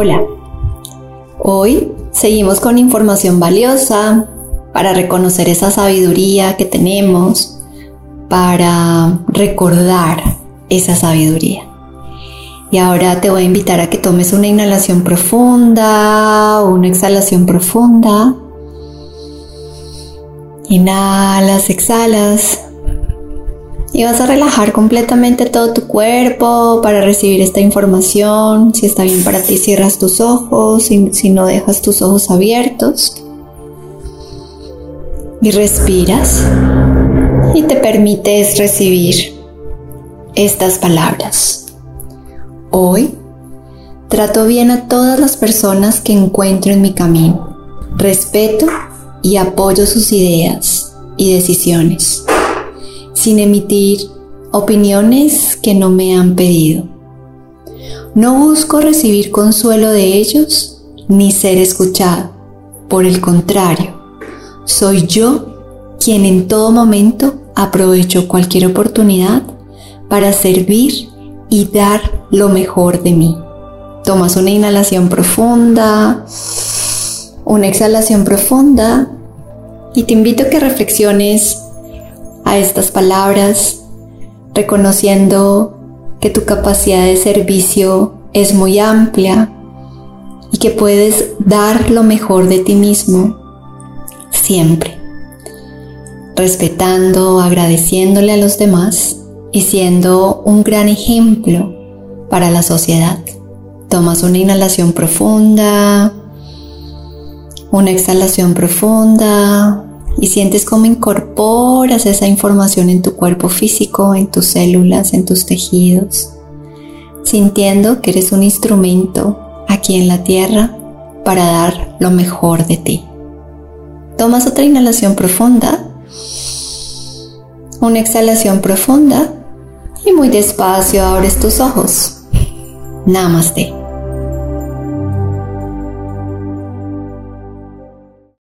Hola, hoy seguimos con información valiosa para reconocer esa sabiduría que tenemos, para recordar esa sabiduría. Y ahora te voy a invitar a que tomes una inhalación profunda, una exhalación profunda. Inhalas, exhalas. Y vas a relajar completamente todo tu cuerpo para recibir esta información. Si está bien para ti, cierras tus ojos. Si, no, dejas tus ojos abiertos. Y respiras. Y te permites recibir estas palabras. Hoy trato bien a todas las personas que encuentro en mi camino. Respeto y apoyo sus ideas y decisiones, sin emitir opiniones que no me han pedido. No busco recibir consuelo de ellos ni ser escuchado. Por el contrario, soy yo quien en todo momento aprovecho cualquier oportunidad para servir y dar lo mejor de mí. Tomas una inhalación profunda, una exhalación profunda y te invito a que reflexiones a estas palabras reconociendo que tu capacidad de servicio es muy amplia y que puedes dar lo mejor de ti mismo siempre, respetando, agradeciéndole a los demás y siendo un gran ejemplo para la sociedad. Tomas una inhalación profunda, una exhalación profunda y sientes cómo incorporas esa información en tu cuerpo físico, en tus células, en tus tejidos, sintiendo que eres un instrumento aquí en la tierra para dar lo mejor de ti. Tomas otra inhalación profunda, una exhalación profunda y muy despacio abres tus ojos. Namaste.